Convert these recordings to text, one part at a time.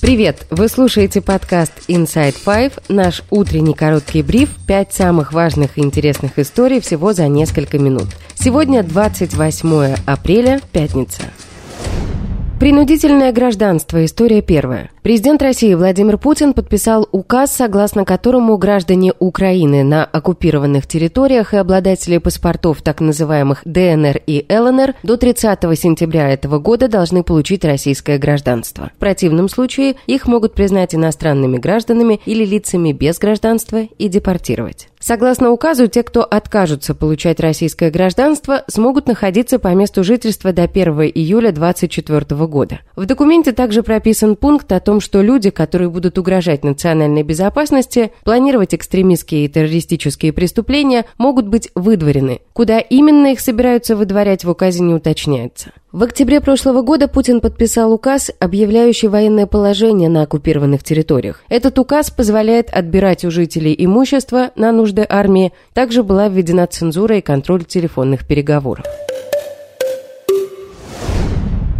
Привет! Вы слушаете подкаст Inside Five, наш утренний короткий бриф, пять самых важных и интересных историй всего за несколько минут. Сегодня 28 апреля, пятница. Принудительное гражданство. История первая. Президент России Владимир Путин подписал указ, согласно которому граждане Украины на оккупированных территориях и обладатели паспортов так называемых ДНР и ЛНР до 30 сентября этого года должны получить российское гражданство. В противном случае их могут признать иностранными гражданами или лицами без гражданства и депортировать. Согласно указу, те, кто откажутся получать российское гражданство, смогут находиться по месту жительства до 1 июля 2024 года. В документе также прописан пункт о том, что люди, которые будут угрожать национальной безопасности, планировать экстремистские и террористические преступления, могут быть выдворены. Куда именно их собираются выдворять в указе не уточняется. В октябре прошлого года Путин подписал указ, объявляющий военное положение на оккупированных территориях. Этот указ позволяет отбирать у жителей имущество на нужды армии. Также была введена цензура и контроль телефонных переговоров.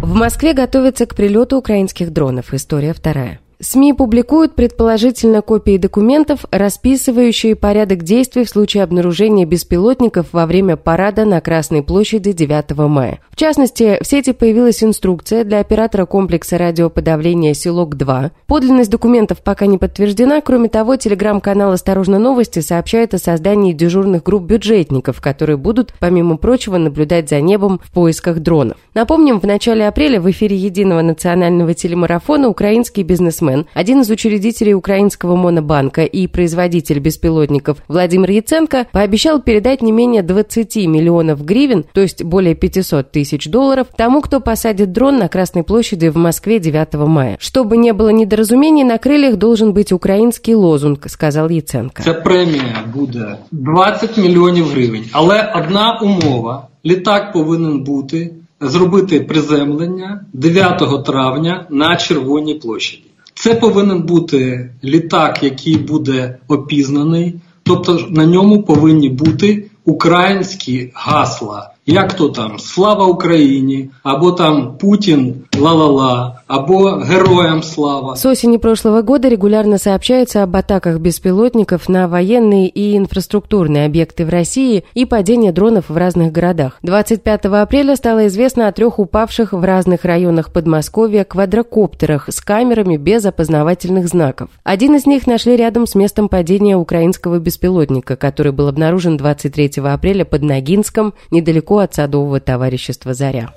В Москве готовится к прилету украинских дронов. История вторая. СМИ публикуют предположительно копии документов, расписывающие порядок действий в случае обнаружения беспилотников во время парада на Красной площади 9 мая. В частности, в сети появилась инструкция для оператора комплекса радиоподавления «Селок-2». Подлинность документов пока не подтверждена. Кроме того, телеграм-канал «Осторожно новости» сообщает о создании дежурных групп бюджетников, которые будут, помимо прочего, наблюдать за небом в поисках дронов. Напомним, в начале апреля в эфире единого национального телемарафона украинский бизнесмен бизнесмен, один из учредителей украинского монобанка и производитель беспилотников Владимир Яценко пообещал передать не менее 20 миллионов гривен, то есть более 500 тысяч долларов, тому, кто посадит дрон на Красной площади в Москве 9 мая. Чтобы не было недоразумений, на крыльях должен быть украинский лозунг, сказал Яценко. Ця премія буде 20 мільйонів гривень, але одна умова: літак повинен бути зробити приземлення 9 травня на Червоній площаді. Це повинен бути літак, який буде опізнаний, тобто на ньому повинні бути українські гасла. Як то там Слава Україні, або там Путін ла-ла-ла, або героям слава. С осени прошлого года регулярно сообщается об атаках беспилотников на военные и инфраструктурные объекты в России и падении дронов в разных городах. 25 апреля стало известно о трех упавших в разных районах Подмосковья квадрокоптерах с камерами без опознавательных знаков. Один из них нашли рядом с местом падения украинского беспилотника, который был обнаружен 23 апреля под Ногинском, недалеко от садового товарищества «Заря».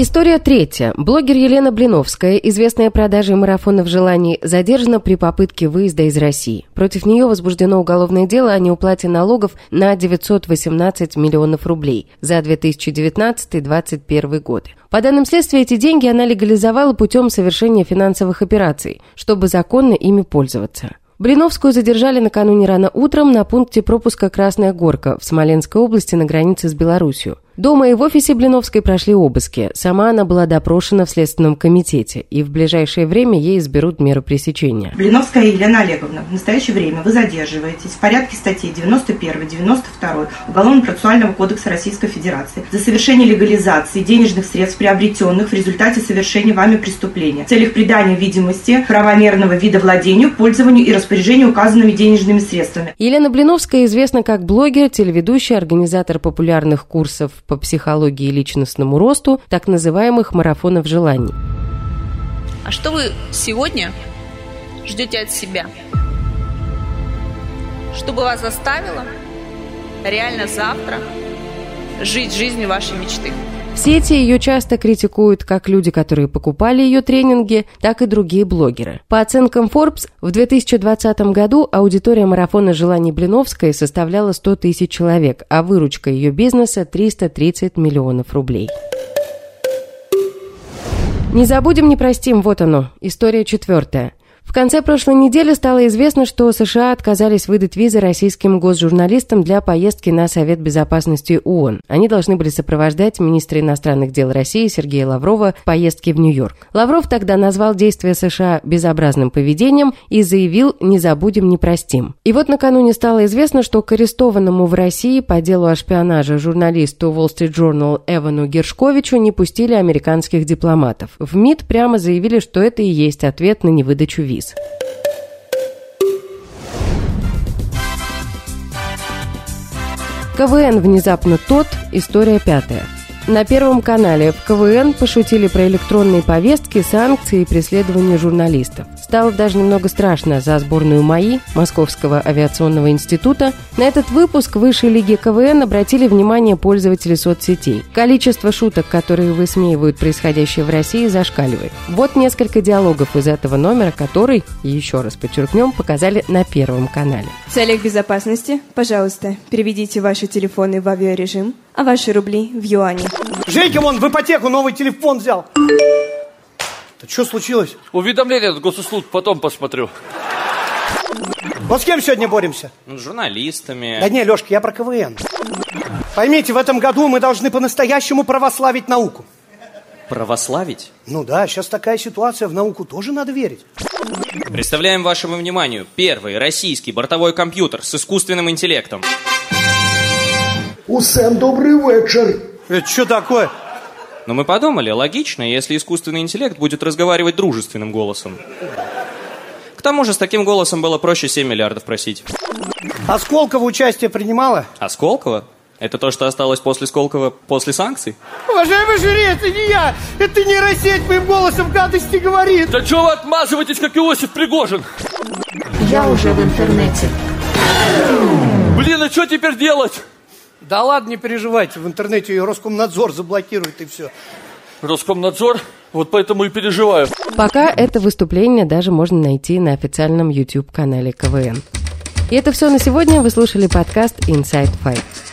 История третья. Блогер Елена Блиновская, известная продажей марафонов желаний, задержана при попытке выезда из России. Против нее возбуждено уголовное дело о неуплате налогов на 918 миллионов рублей за 2019-2021 годы. По данным следствия, эти деньги она легализовала путем совершения финансовых операций, чтобы законно ими пользоваться. Блиновскую задержали накануне рано утром на пункте пропуска «Красная горка» в Смоленской области на границе с Беларусью. Дома и в офисе Блиновской прошли обыски. Сама она была допрошена в Следственном комитете, и в ближайшее время ей изберут меру пресечения. Блиновская Елена Олеговна, в настоящее время вы задерживаетесь в порядке статей 91-92 Уголовно-процессуального кодекса Российской Федерации за совершение легализации денежных средств, приобретенных в результате совершения вами преступления в целях придания видимости правомерного вида владению, пользованию и распоряжению указанными денежными средствами. Елена Блиновская известна как блогер, телеведущий, организатор популярных курсов по психологии и личностному росту, так называемых марафонов желаний. А что вы сегодня ждете от себя? Чтобы вас заставило реально завтра жить жизнью вашей мечты? Сети ее часто критикуют как люди, которые покупали ее тренинги, так и другие блогеры. По оценкам Forbes, в 2020 году аудитория марафона желаний Блиновской составляла 100 тысяч человек, а выручка ее бизнеса 330 миллионов рублей. Не забудем, не простим, вот оно, история четвертая. В конце прошлой недели стало известно, что США отказались выдать визы российским госжурналистам для поездки на Совет Безопасности ООН. Они должны были сопровождать министра иностранных дел России Сергея Лаврова в поездке в Нью-Йорк. Лавров тогда назвал действия США безобразным поведением и заявил «не забудем, не простим». И вот накануне стало известно, что к арестованному в России по делу о шпионаже журналисту Wall Street Journal Эвану Гершковичу не пустили американских дипломатов. В МИД прямо заявили, что это и есть ответ на невыдачу виз виз. КВН внезапно тот, история пятая. На Первом канале в КВН пошутили про электронные повестки, санкции и преследование журналистов. Стало даже немного страшно за сборную МАИ Московского авиационного института. На этот выпуск высшей лиги КВН обратили внимание пользователи соцсетей. Количество шуток, которые высмеивают происходящее в России, зашкаливает. Вот несколько диалогов из этого номера, который, еще раз подчеркнем, показали на Первом канале. В целях безопасности, пожалуйста, переведите ваши телефоны в авиарежим, а ваши рубли в юани. Женька, вон в ипотеку новый телефон взял. Да что случилось? Уведомление от госуслуг потом посмотрю. Вот с кем сегодня боремся? Ну, с журналистами. Да не, Лешка, я про КВН. Поймите, в этом году мы должны по-настоящему православить науку. Православить? Ну да, сейчас такая ситуация, в науку тоже надо верить. Представляем вашему вниманию первый российский бортовой компьютер с искусственным интеллектом. Усем добрый вечер. Это что такое? Но мы подумали, логично, если искусственный интеллект будет разговаривать дружественным голосом. К тому же с таким голосом было проще 7 миллиардов просить. А Сколково участие принимала? А Сколково? Это то, что осталось после Сколково после санкций? Уважаемый жюри, это не я! Это не нейросеть моим голосом гадости говорит! Да чего вы отмазываетесь, как Иосиф Пригожин? Я уже в интернете. Блин, а что теперь делать? Да ладно, не переживайте, в интернете ее Роскомнадзор заблокирует и все. Роскомнадзор? Вот поэтому и переживаю. Пока это выступление даже можно найти на официальном YouTube-канале КВН. И это все на сегодня. Вы слушали подкаст Inside Fight.